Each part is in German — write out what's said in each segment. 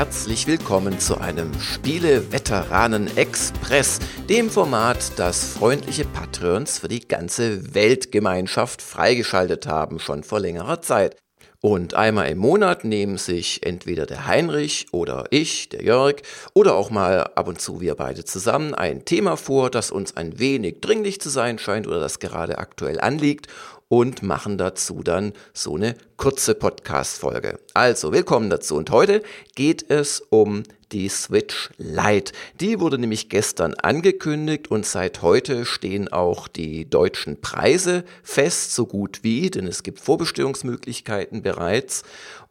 herzlich willkommen zu einem Spiele-Veteranen-Express, dem Format, das freundliche Patrons für die ganze Weltgemeinschaft freigeschaltet haben, schon vor längerer Zeit. Und einmal im Monat nehmen sich entweder der Heinrich oder ich, der Jörg, oder auch mal ab und zu wir beide zusammen ein Thema vor, das uns ein wenig dringlich zu sein scheint oder das gerade aktuell anliegt und machen dazu dann so eine kurze Podcast-Folge. Also, willkommen dazu. Und heute geht es um die Switch Lite. Die wurde nämlich gestern angekündigt und seit heute stehen auch die deutschen Preise fest, so gut wie, denn es gibt Vorbestellungsmöglichkeiten bereits.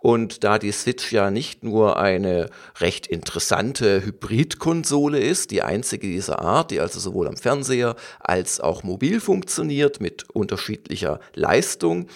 Und da die Switch ja nicht nur eine recht interessante Hybridkonsole ist, die einzige dieser Art, die also sowohl am Fernseher als auch mobil funktioniert mit unterschiedlicher Leistung,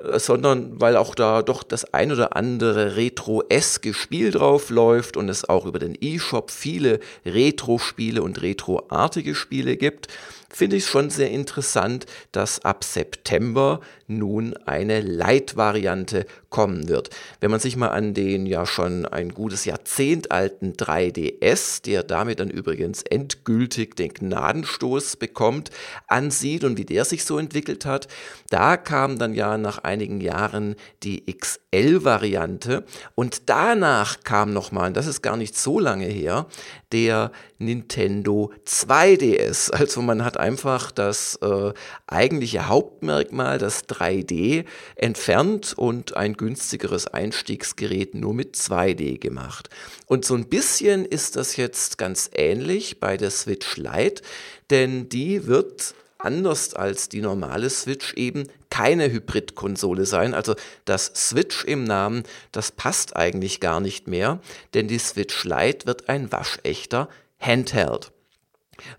äh, sondern weil auch da doch das ein oder andere retro-eske Spiel drauf läuft und es auch über den E-Shop viele Retro-Spiele und Retro-artige Spiele gibt, finde ich schon sehr interessant, dass ab September nun eine Light-Variante kommen wird. Wenn man sich mal an den ja schon ein gutes Jahrzehnt alten 3DS, der damit dann übrigens endgültig den Gnadenstoß bekommt, ansieht und wie der sich so entwickelt hat, da kam dann ja nach einigen Jahren die XL-Variante und danach kam nochmal, das ist gar nicht so lange her, der Nintendo 2DS. Also man hat einfach das äh, eigentliche Hauptmerkmal, das 3D, entfernt und ein günstigeres Einstiegsgerät nur mit 2D gemacht. Und so ein bisschen ist das jetzt ganz ähnlich bei der Switch Lite, denn die wird anders als die normale Switch eben keine Hybrid-Konsole sein. Also das Switch im Namen, das passt eigentlich gar nicht mehr, denn die Switch Lite wird ein waschechter Handheld.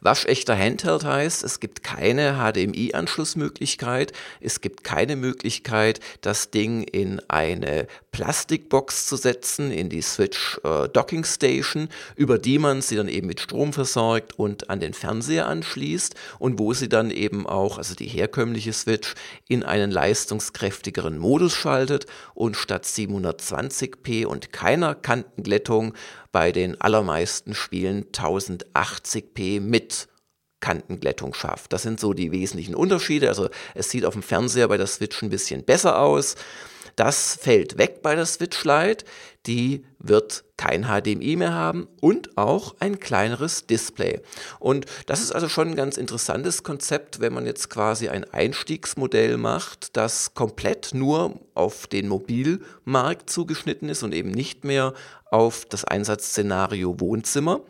Waschechter Handheld heißt, es gibt keine HDMI-Anschlussmöglichkeit, es gibt keine Möglichkeit, das Ding in eine Plastikbox zu setzen, in die Switch äh, Docking Station, über die man sie dann eben mit Strom versorgt und an den Fernseher anschließt und wo sie dann eben auch, also die herkömmliche Switch, in einen leistungskräftigeren Modus schaltet und statt 720p und keiner Kantenglättung bei den allermeisten Spielen 1080p mit Kantenglättung schafft. Das sind so die wesentlichen Unterschiede. Also es sieht auf dem Fernseher bei der Switch ein bisschen besser aus. Das fällt weg bei der Switch Lite. Die wird kein HDMI mehr haben und auch ein kleineres Display. Und das ist also schon ein ganz interessantes Konzept, wenn man jetzt quasi ein Einstiegsmodell macht, das komplett nur auf den Mobilmarkt zugeschnitten ist und eben nicht mehr auf das Einsatzszenario Wohnzimmer.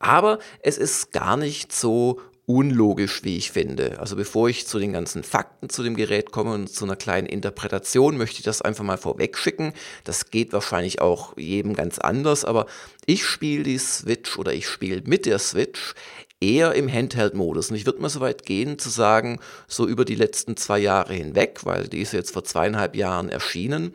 Aber es ist gar nicht so unlogisch, wie ich finde. Also bevor ich zu den ganzen Fakten zu dem Gerät komme und zu einer kleinen Interpretation, möchte ich das einfach mal vorweg schicken. Das geht wahrscheinlich auch jedem ganz anders, aber ich spiele die Switch oder ich spiele mit der Switch eher im Handheld-Modus. Und ich würde mal so weit gehen zu sagen, so über die letzten zwei Jahre hinweg, weil die ist jetzt vor zweieinhalb Jahren erschienen,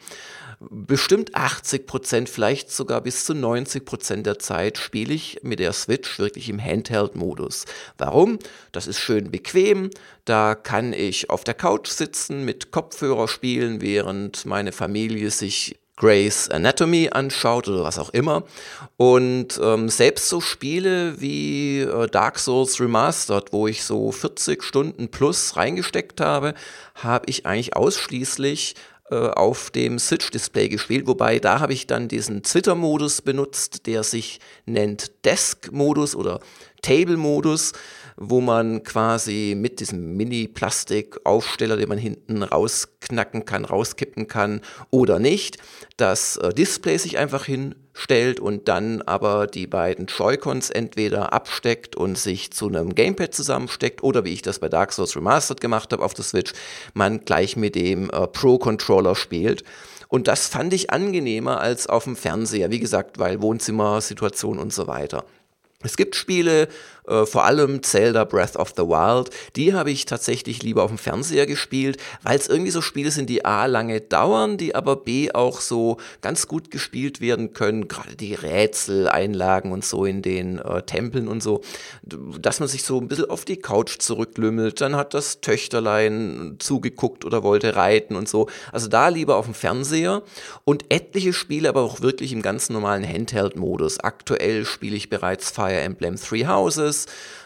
bestimmt 80 Prozent, vielleicht sogar bis zu 90 Prozent der Zeit spiele ich mit der Switch wirklich im Handheld-Modus. Warum? Das ist schön bequem. Da kann ich auf der Couch sitzen, mit Kopfhörer spielen, während meine Familie sich Grey's Anatomy anschaut oder was auch immer. Und ähm, selbst so Spiele wie äh, Dark Souls Remastered, wo ich so 40 Stunden plus reingesteckt habe, habe ich eigentlich ausschließlich auf dem Switch-Display gespielt, wobei da habe ich dann diesen Twitter-Modus benutzt, der sich nennt Desk-Modus oder Table-Modus, wo man quasi mit diesem Mini-Plastik-Aufsteller, den man hinten rausknacken kann, rauskippen kann oder nicht, das äh, Display sich einfach hin stellt und dann aber die beiden Joy-Cons entweder absteckt und sich zu einem Gamepad zusammensteckt oder wie ich das bei Dark Souls Remastered gemacht habe auf der Switch, man gleich mit dem äh, Pro-Controller spielt. Und das fand ich angenehmer als auf dem Fernseher, wie gesagt, weil Wohnzimmersituation und so weiter. Es gibt Spiele, äh, vor allem Zelda Breath of the Wild, die habe ich tatsächlich lieber auf dem Fernseher gespielt, weil es irgendwie so Spiele sind, die A lange dauern, die aber B auch so ganz gut gespielt werden können, gerade die Rätseleinlagen und so in den äh, Tempeln und so, dass man sich so ein bisschen auf die Couch zurücklümmelt, dann hat das Töchterlein zugeguckt oder wollte reiten und so. Also da lieber auf dem Fernseher. Und etliche Spiele aber auch wirklich im ganz normalen Handheld-Modus. Aktuell spiele ich bereits Fire Fire Emblem Three Houses,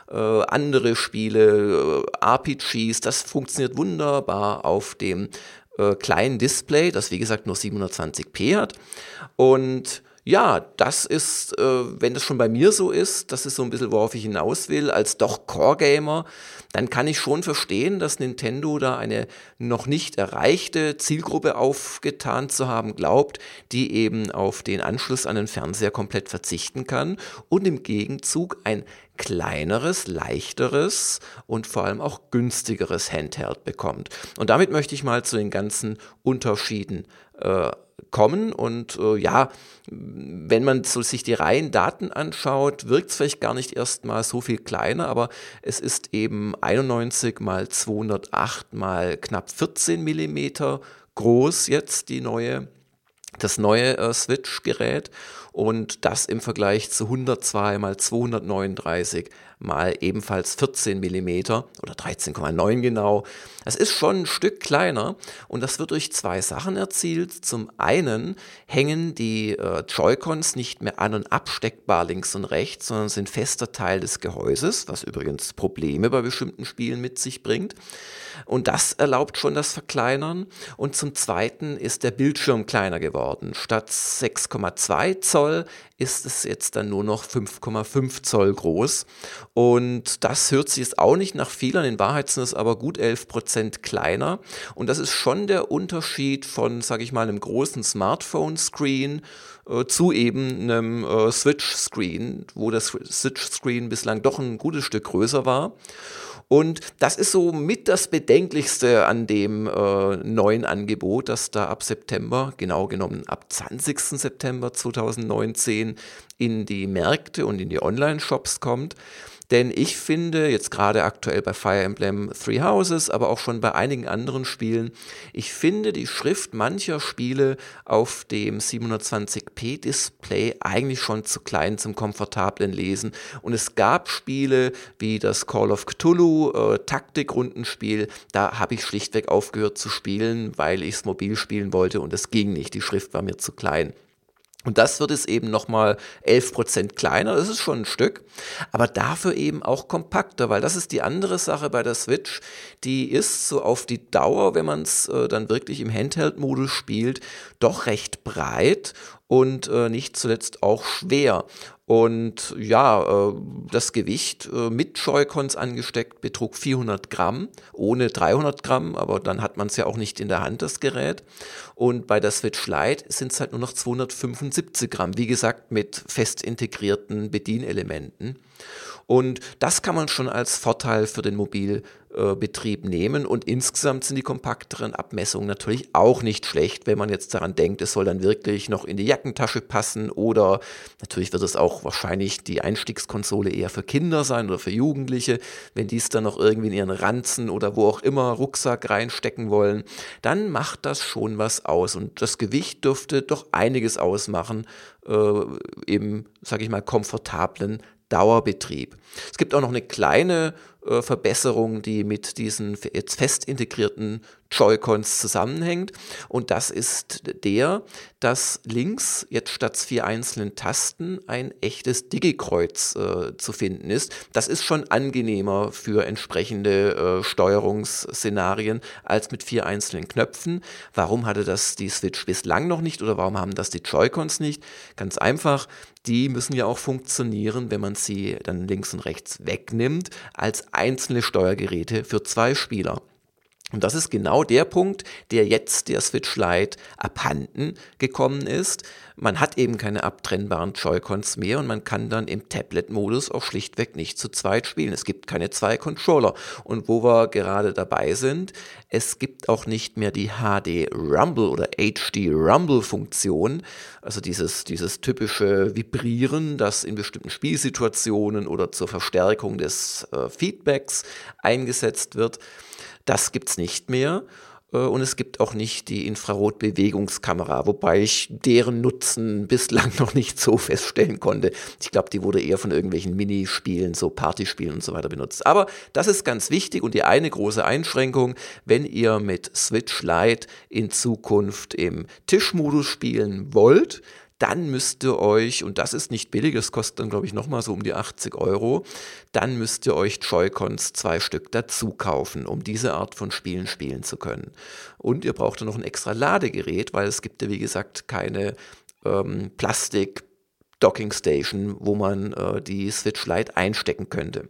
äh, andere Spiele, äh, RPGs, das funktioniert wunderbar auf dem äh, kleinen Display, das wie gesagt nur 720p hat. Und ja, das ist, äh, wenn das schon bei mir so ist, das ist so ein bisschen, worauf ich hinaus will, als doch Core-Gamer, dann kann ich schon verstehen, dass Nintendo da eine noch nicht erreichte Zielgruppe aufgetan zu haben glaubt, die eben auf den Anschluss an den Fernseher komplett verzichten kann und im Gegenzug ein kleineres, leichteres und vor allem auch günstigeres Handheld bekommt. Und damit möchte ich mal zu den ganzen Unterschieden äh, kommen. Und äh, ja, wenn man so sich die reinen Daten anschaut, wirkt es vielleicht gar nicht erstmal so viel kleiner, aber es ist eben 91 mal 208 mal knapp 14 Millimeter groß jetzt die neue das neue äh, Switch-Gerät und das im Vergleich zu 102 mal 239 mal ebenfalls 14 mm oder 13,9 genau. Das ist schon ein Stück kleiner und das wird durch zwei Sachen erzielt. Zum einen hängen die äh, Joy-Cons nicht mehr an und absteckbar links und rechts, sondern sind fester Teil des Gehäuses, was übrigens Probleme bei bestimmten Spielen mit sich bringt. Und das erlaubt schon das Verkleinern. Und zum Zweiten ist der Bildschirm kleiner geworden. Statt 6,2 Zoll ist es jetzt dann nur noch 5,5 Zoll groß. Und das hört sich jetzt auch nicht nach viel an. In Wahrheit sind es aber gut 11 Prozent kleiner. Und das ist schon der Unterschied von, sage ich mal, einem großen Smartphone-Screen äh, zu eben einem äh, Switch-Screen, wo das Switch-Screen bislang doch ein gutes Stück größer war. Und das ist so mit das Bedenklichste an dem äh, neuen Angebot, das da ab September, genau genommen ab 20. September 2019 in die Märkte und in die Online-Shops kommt. Denn ich finde, jetzt gerade aktuell bei Fire Emblem Three Houses, aber auch schon bei einigen anderen Spielen, ich finde die Schrift mancher Spiele auf dem 720p Display eigentlich schon zu klein zum komfortablen Lesen. Und es gab Spiele wie das Call of Cthulhu äh, Taktikrundenspiel, da habe ich schlichtweg aufgehört zu spielen, weil ich es mobil spielen wollte und es ging nicht. Die Schrift war mir zu klein. Und das wird es eben nochmal 11% kleiner, das ist schon ein Stück, aber dafür eben auch kompakter, weil das ist die andere Sache bei der Switch, die ist so auf die Dauer, wenn man es äh, dann wirklich im Handheld-Modus spielt, doch recht breit und äh, nicht zuletzt auch schwer. Und ja, äh, das Gewicht äh, mit Joy-Cons angesteckt betrug 400 Gramm, ohne 300 Gramm, aber dann hat man es ja auch nicht in der Hand, das Gerät. Und bei der Switch Lite sind es halt nur noch 275 Gramm, wie gesagt, mit fest integrierten Bedienelementen. Und das kann man schon als Vorteil für den Mobilbetrieb nehmen. Und insgesamt sind die kompakteren Abmessungen natürlich auch nicht schlecht, wenn man jetzt daran denkt, es soll dann wirklich noch in die Jackentasche passen oder natürlich wird es auch wahrscheinlich die Einstiegskonsole eher für Kinder sein oder für Jugendliche, wenn die es dann noch irgendwie in ihren Ranzen oder wo auch immer Rucksack reinstecken wollen, dann macht das schon was aus. Und das Gewicht dürfte doch einiges ausmachen, äh, im, sage ich mal, komfortablen Dauerbetrieb. Es gibt auch noch eine kleine äh, Verbesserung, die mit diesen jetzt fest integrierten Joy-Cons zusammenhängt. Und das ist der, dass links jetzt statt vier einzelnen Tasten ein echtes Digi-Kreuz äh, zu finden ist. Das ist schon angenehmer für entsprechende äh, Steuerungsszenarien als mit vier einzelnen Knöpfen. Warum hatte das die Switch bislang noch nicht oder warum haben das die Joy-Cons nicht? Ganz einfach, die müssen ja auch funktionieren, wenn man sie dann links und rechts wegnimmt, als einzelne Steuergeräte für zwei Spieler. Und das ist genau der Punkt, der jetzt der Switch Lite abhanden gekommen ist. Man hat eben keine abtrennbaren Joy-Cons mehr und man kann dann im Tablet-Modus auch schlichtweg nicht zu zweit spielen. Es gibt keine zwei Controller. Und wo wir gerade dabei sind, es gibt auch nicht mehr die HD Rumble oder HD Rumble Funktion, also dieses, dieses typische Vibrieren, das in bestimmten Spielsituationen oder zur Verstärkung des äh, Feedbacks eingesetzt wird. Das gibt es nicht mehr. Äh, und es gibt auch nicht die Infrarotbewegungskamera, wobei ich deren Nutzen bislang noch nicht so feststellen konnte. Ich glaube, die wurde eher von irgendwelchen Minispielen, so Partyspielen und so weiter benutzt. Aber das ist ganz wichtig und die eine große Einschränkung, wenn ihr mit Switch Lite in Zukunft im Tischmodus spielen wollt, dann müsst ihr euch, und das ist nicht billig, das kostet dann glaube ich nochmal so um die 80 Euro, dann müsst ihr euch Joy-Cons zwei Stück dazu kaufen, um diese Art von Spielen spielen zu können. Und ihr braucht dann noch ein extra Ladegerät, weil es gibt ja wie gesagt keine ähm, Plastik- Docking Station, wo man äh, die Switch Lite einstecken könnte.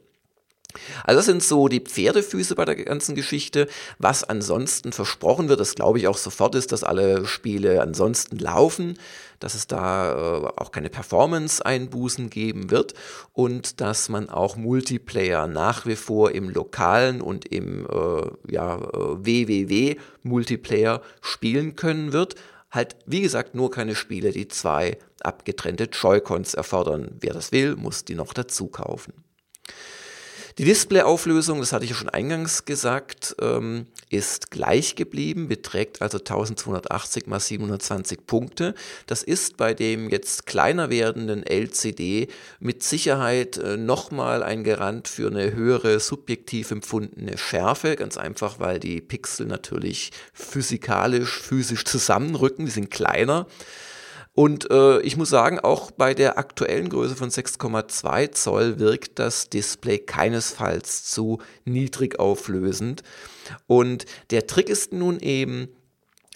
Also das sind so die Pferdefüße bei der ganzen Geschichte. Was ansonsten versprochen wird, das glaube ich auch sofort ist, dass alle Spiele ansonsten laufen, dass es da äh, auch keine Performance-Einbußen geben wird und dass man auch Multiplayer nach wie vor im lokalen und im äh, ja, äh, WWW-Multiplayer spielen können wird. Halt, wie gesagt, nur keine Spiele, die zwei abgetrennte Joy-Cons erfordern. Wer das will, muss die noch dazu kaufen. Die Displayauflösung, das hatte ich ja schon eingangs gesagt, ähm, ist gleich geblieben, beträgt also 1280 x 720 Punkte. Das ist bei dem jetzt kleiner werdenden LCD mit Sicherheit äh, nochmal ein Garant für eine höhere subjektiv empfundene Schärfe, ganz einfach, weil die Pixel natürlich physikalisch, physisch zusammenrücken, die sind kleiner. Und äh, ich muss sagen, auch bei der aktuellen Größe von 6,2 Zoll wirkt das Display keinesfalls zu niedrig auflösend. Und der Trick ist nun eben,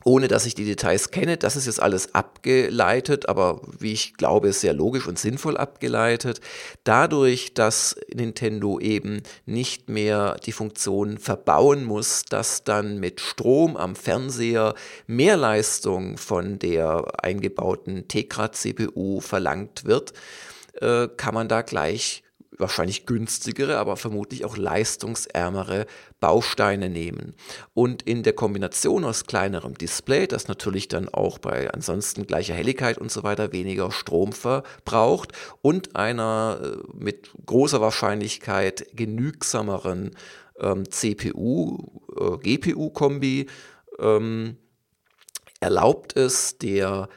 ohne dass ich die Details kenne. Das ist jetzt alles abgeleitet, aber wie ich glaube, sehr logisch und sinnvoll abgeleitet. Dadurch, dass Nintendo eben nicht mehr die Funktion verbauen muss, dass dann mit Strom am Fernseher mehr Leistung von der eingebauten Tegra-CPU verlangt wird, äh, kann man da gleich wahrscheinlich günstigere, aber vermutlich auch leistungsärmere Bausteine nehmen. Und in der Kombination aus kleinerem Display, das natürlich dann auch bei ansonsten gleicher Helligkeit und so weiter weniger Strom verbraucht und einer äh, mit großer Wahrscheinlichkeit genügsameren ähm, CPU-GPU-Kombi äh, ähm, erlaubt es der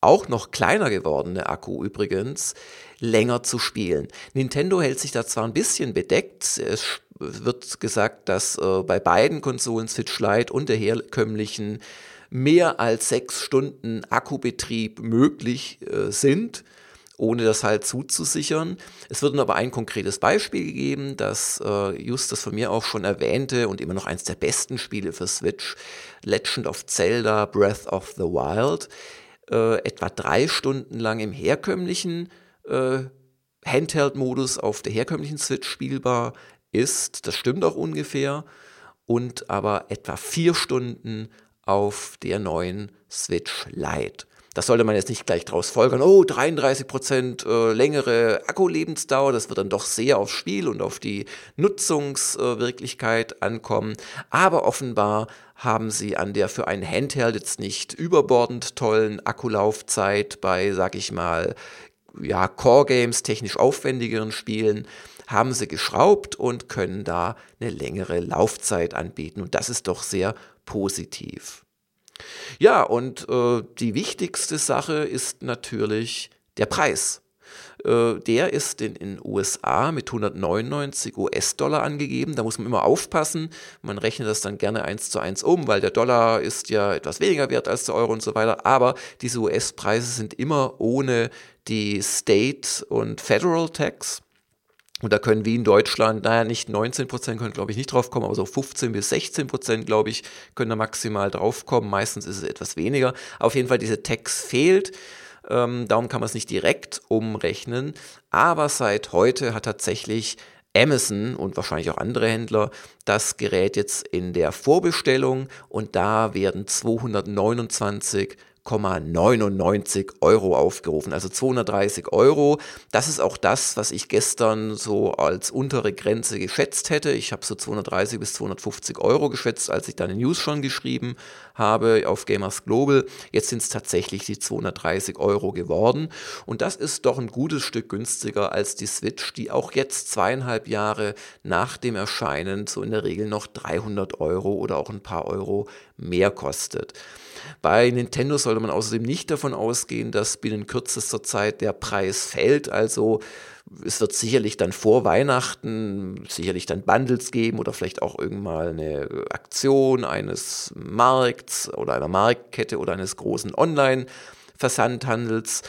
auch noch kleiner gewordene Akku übrigens, länger zu spielen. Nintendo hält sich da zwar ein bisschen bedeckt, es wird gesagt, dass äh, bei beiden Konsolen Switch Lite und der herkömmlichen mehr als sechs Stunden Akkubetrieb möglich äh, sind ohne das halt zuzusichern. Es wird aber ein konkretes Beispiel gegeben, das äh, Justus von mir auch schon erwähnte und immer noch eins der besten Spiele für Switch, Legend of Zelda Breath of the Wild, äh, etwa drei Stunden lang im herkömmlichen äh, Handheld-Modus auf der herkömmlichen Switch spielbar ist. Das stimmt auch ungefähr. Und aber etwa vier Stunden auf der neuen Switch Lite. Das sollte man jetzt nicht gleich draus folgern. Oh, 33% äh, längere Akkulebensdauer. Das wird dann doch sehr aufs Spiel und auf die Nutzungswirklichkeit äh, ankommen. Aber offenbar haben sie an der für ein Handheld jetzt nicht überbordend tollen Akkulaufzeit bei, sag ich mal, ja, Core-Games, technisch aufwendigeren Spielen, haben sie geschraubt und können da eine längere Laufzeit anbieten. Und das ist doch sehr positiv. Ja, und äh, die wichtigste Sache ist natürlich der Preis. Äh, der ist in den USA mit 199 US-Dollar angegeben. Da muss man immer aufpassen. Man rechnet das dann gerne eins zu eins um, weil der Dollar ist ja etwas weniger wert als der Euro und so weiter. Aber diese US-Preise sind immer ohne die State und Federal Tax. Und da können wie in Deutschland, naja, nicht 19 Prozent können, glaube ich, nicht drauf kommen, aber so 15 bis 16 Prozent, glaube ich, können da maximal drauf kommen. Meistens ist es etwas weniger. Auf jeden Fall, diese Tax fehlt. Ähm, darum kann man es nicht direkt umrechnen. Aber seit heute hat tatsächlich Amazon und wahrscheinlich auch andere Händler das Gerät jetzt in der Vorbestellung und da werden 229 299 Euro aufgerufen, also 230 Euro. Das ist auch das, was ich gestern so als untere Grenze geschätzt hätte. Ich habe so 230 bis 250 Euro geschätzt, als ich deine News schon geschrieben habe auf Gamers Global. Jetzt sind es tatsächlich die 230 Euro geworden. Und das ist doch ein gutes Stück günstiger als die Switch, die auch jetzt zweieinhalb Jahre nach dem Erscheinen so in der Regel noch 300 Euro oder auch ein paar Euro mehr kostet. Bei Nintendo sollte man außerdem nicht davon ausgehen, dass binnen kürzester Zeit der Preis fällt. Also es wird sicherlich dann vor Weihnachten sicherlich dann Bundles geben oder vielleicht auch irgendwann eine Aktion eines Markts oder einer Marktkette oder eines großen Online-Versandhandels.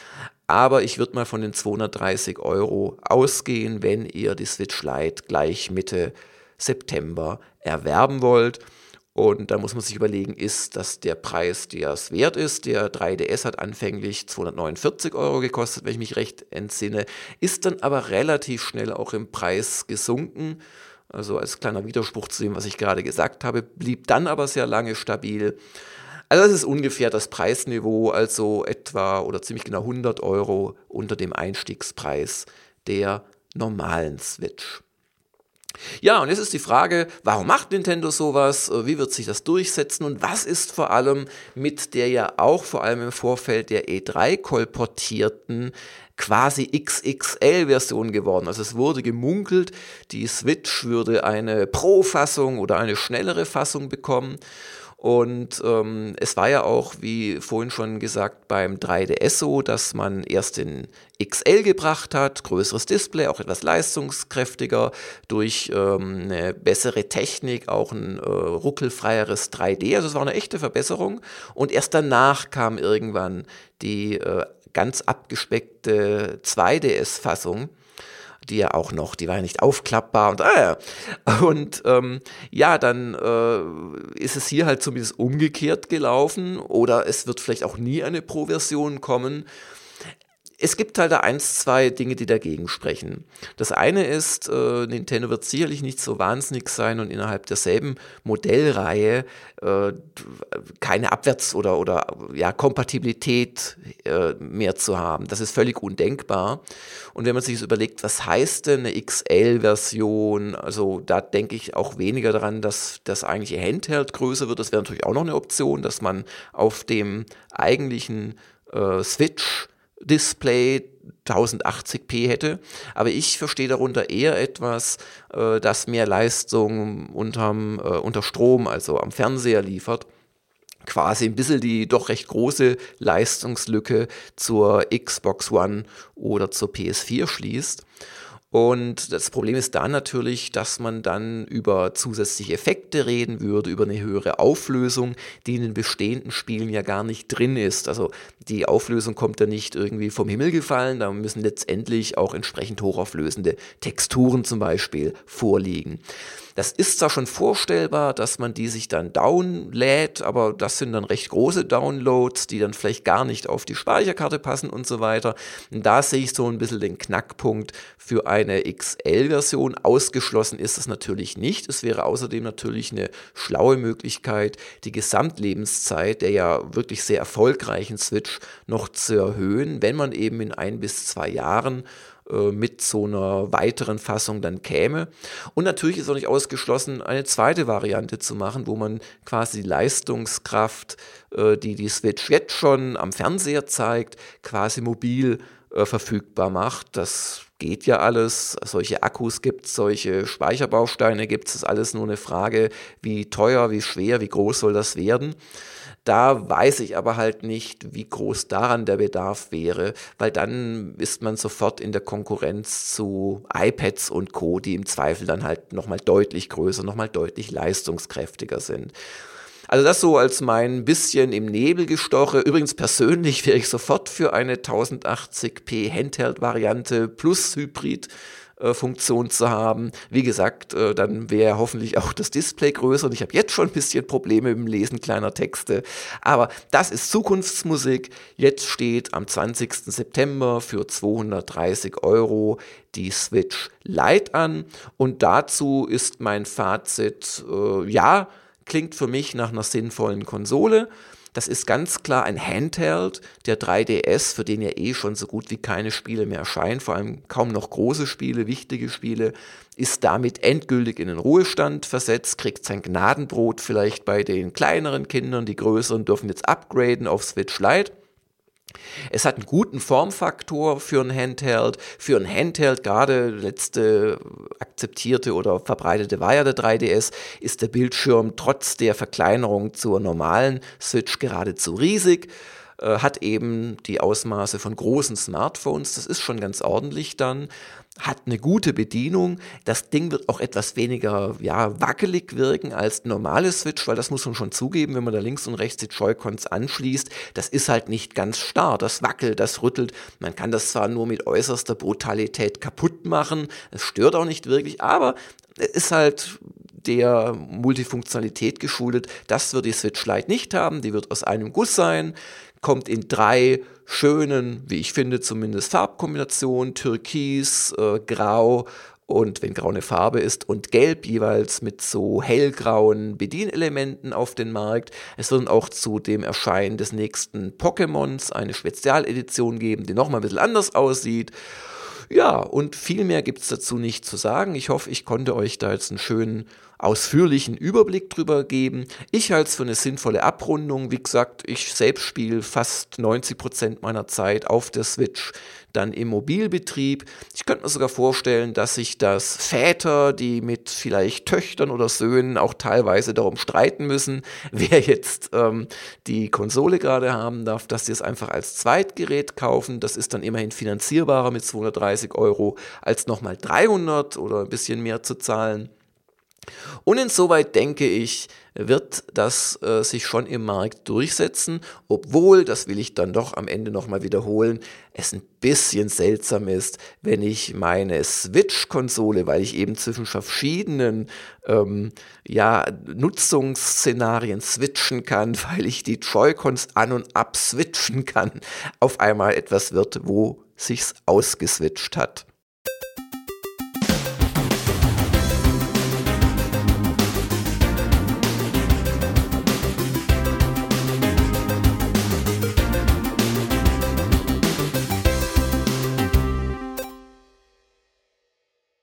Aber ich würde mal von den 230 Euro ausgehen, wenn ihr die Switch Lite gleich Mitte September erwerben wollt. Und da muss man sich überlegen, ist das der Preis, der es wert ist? Der 3DS hat anfänglich 249 Euro gekostet, wenn ich mich recht entsinne, ist dann aber relativ schnell auch im Preis gesunken. Also als kleiner Widerspruch zu dem, was ich gerade gesagt habe, blieb dann aber sehr lange stabil. Also das ist ungefähr das Preisniveau, also etwa oder ziemlich genau 100 Euro unter dem Einstiegspreis der normalen Switch. Ja, und jetzt ist die Frage, warum macht Nintendo sowas? Äh, wie wird sich das durchsetzen? Und was ist vor allem mit der ja auch vor allem im Vorfeld der E3 kolportierten quasi XXL-Version geworden. Also es wurde gemunkelt, die Switch würde eine Pro-Fassung oder eine schnellere Fassung bekommen. Und ähm, es war ja auch, wie vorhin schon gesagt, beim 3DS so, dass man erst den XL gebracht hat, größeres Display, auch etwas leistungskräftiger, durch ähm, eine bessere Technik, auch ein äh, ruckelfreieres 3D. Also es war eine echte Verbesserung. Und erst danach kam irgendwann die äh, ganz abgespeckte 2DS-Fassung die ja auch noch, die war ja nicht aufklappbar und, äh, und ähm, ja, dann äh, ist es hier halt zumindest umgekehrt gelaufen oder es wird vielleicht auch nie eine Pro-Version kommen es gibt halt da eins, zwei Dinge, die dagegen sprechen. Das eine ist, äh, Nintendo wird sicherlich nicht so wahnsinnig sein und innerhalb derselben Modellreihe äh, keine Abwärts- oder, oder ja, Kompatibilität äh, mehr zu haben. Das ist völlig undenkbar. Und wenn man sich überlegt, was heißt denn eine XL-Version, also da denke ich auch weniger daran, dass das eigentliche Handheld größer wird. Das wäre natürlich auch noch eine Option, dass man auf dem eigentlichen äh, Switch Display 1080p hätte. Aber ich verstehe darunter eher etwas, äh, das mehr Leistung unterm, äh, unter Strom, also am Fernseher liefert. Quasi ein bisschen die doch recht große Leistungslücke zur Xbox One oder zur PS4 schließt. Und das Problem ist da natürlich, dass man dann über zusätzliche Effekte reden würde, über eine höhere Auflösung, die in den bestehenden Spielen ja gar nicht drin ist. Also die Auflösung kommt ja nicht irgendwie vom Himmel gefallen, da müssen letztendlich auch entsprechend hochauflösende Texturen zum Beispiel vorliegen. Das ist zwar schon vorstellbar, dass man die sich dann downlädt, aber das sind dann recht große Downloads, die dann vielleicht gar nicht auf die Speicherkarte passen und so weiter. Und da sehe ich so ein bisschen den Knackpunkt für eine XL-Version. Ausgeschlossen ist es natürlich nicht. Es wäre außerdem natürlich eine schlaue Möglichkeit, die Gesamtlebenszeit der ja wirklich sehr erfolgreichen Switch noch zu erhöhen, wenn man eben in ein bis zwei Jahren äh, mit so einer weiteren Fassung dann käme. Und natürlich ist auch nicht ausgeschlossen, eine zweite Variante zu machen, wo man quasi die Leistungskraft, äh, die die Switch jetzt schon am Fernseher zeigt, quasi mobil äh, verfügbar macht. Das geht ja alles. Solche Akkus gibt es, solche Speicherbausteine gibt es. Ist alles nur eine Frage, wie teuer, wie schwer, wie groß soll das werden. Da weiß ich aber halt nicht, wie groß daran der Bedarf wäre, weil dann ist man sofort in der Konkurrenz zu iPads und Co., die im Zweifel dann halt nochmal deutlich größer, nochmal deutlich leistungskräftiger sind. Also das so als mein bisschen im Nebel gestoche. Übrigens persönlich wäre ich sofort für eine 1080p Handheld-Variante plus Hybrid Funktion zu haben. Wie gesagt, äh, dann wäre hoffentlich auch das Display größer und ich habe jetzt schon ein bisschen Probleme dem Lesen kleiner Texte. Aber das ist Zukunftsmusik. Jetzt steht am 20. September für 230 Euro die Switch Lite an und dazu ist mein Fazit, äh, ja, klingt für mich nach einer sinnvollen Konsole. Das ist ganz klar ein Handheld, der 3DS, für den ja eh schon so gut wie keine Spiele mehr erscheinen, vor allem kaum noch große Spiele, wichtige Spiele, ist damit endgültig in den Ruhestand versetzt, kriegt sein Gnadenbrot vielleicht bei den kleineren Kindern, die größeren dürfen jetzt upgraden auf Switch Lite. Es hat einen guten Formfaktor für ein Handheld. Für ein Handheld, gerade letzte akzeptierte oder verbreitete war ja der 3DS, ist der Bildschirm trotz der Verkleinerung zur normalen Switch geradezu riesig äh, hat eben die Ausmaße von großen Smartphones. Das ist schon ganz ordentlich dann hat eine gute Bedienung. Das Ding wird auch etwas weniger ja, wackelig wirken als normale Switch, weil das muss man schon zugeben, wenn man da links und rechts die Joy-Cons anschließt. Das ist halt nicht ganz starr, das wackelt, das rüttelt. Man kann das zwar nur mit äußerster Brutalität kaputt machen, es stört auch nicht wirklich, aber es ist halt der Multifunktionalität geschuldet. Das wird die Switch Lite nicht haben, die wird aus einem Guss sein kommt in drei schönen, wie ich finde zumindest, Farbkombinationen, Türkis, äh, Grau und wenn grau eine Farbe ist und gelb jeweils mit so hellgrauen Bedienelementen auf den Markt. Es wird auch zu dem Erscheinen des nächsten Pokémons eine Spezialedition geben, die nochmal ein bisschen anders aussieht. Ja, und viel mehr gibt es dazu nicht zu sagen. Ich hoffe, ich konnte euch da jetzt einen schönen ausführlichen Überblick drüber geben. Ich halte es für eine sinnvolle Abrundung. Wie gesagt, ich selbst spiele fast 90 Prozent meiner Zeit auf der Switch dann im Mobilbetrieb. Ich könnte mir sogar vorstellen, dass sich das Väter, die mit vielleicht Töchtern oder Söhnen auch teilweise darum streiten müssen, wer jetzt ähm, die Konsole gerade haben darf, dass sie es einfach als Zweitgerät kaufen. Das ist dann immerhin finanzierbarer mit 230 Euro als nochmal 300 oder ein bisschen mehr zu zahlen. Und insoweit denke ich, wird das äh, sich schon im Markt durchsetzen, obwohl, das will ich dann doch am Ende nochmal wiederholen, es ein bisschen seltsam ist, wenn ich meine Switch-Konsole, weil ich eben zwischen verschiedenen ähm, ja, Nutzungsszenarien switchen kann, weil ich die Joy-Cons an und ab switchen kann, auf einmal etwas wird, wo sich's ausgeswitcht hat.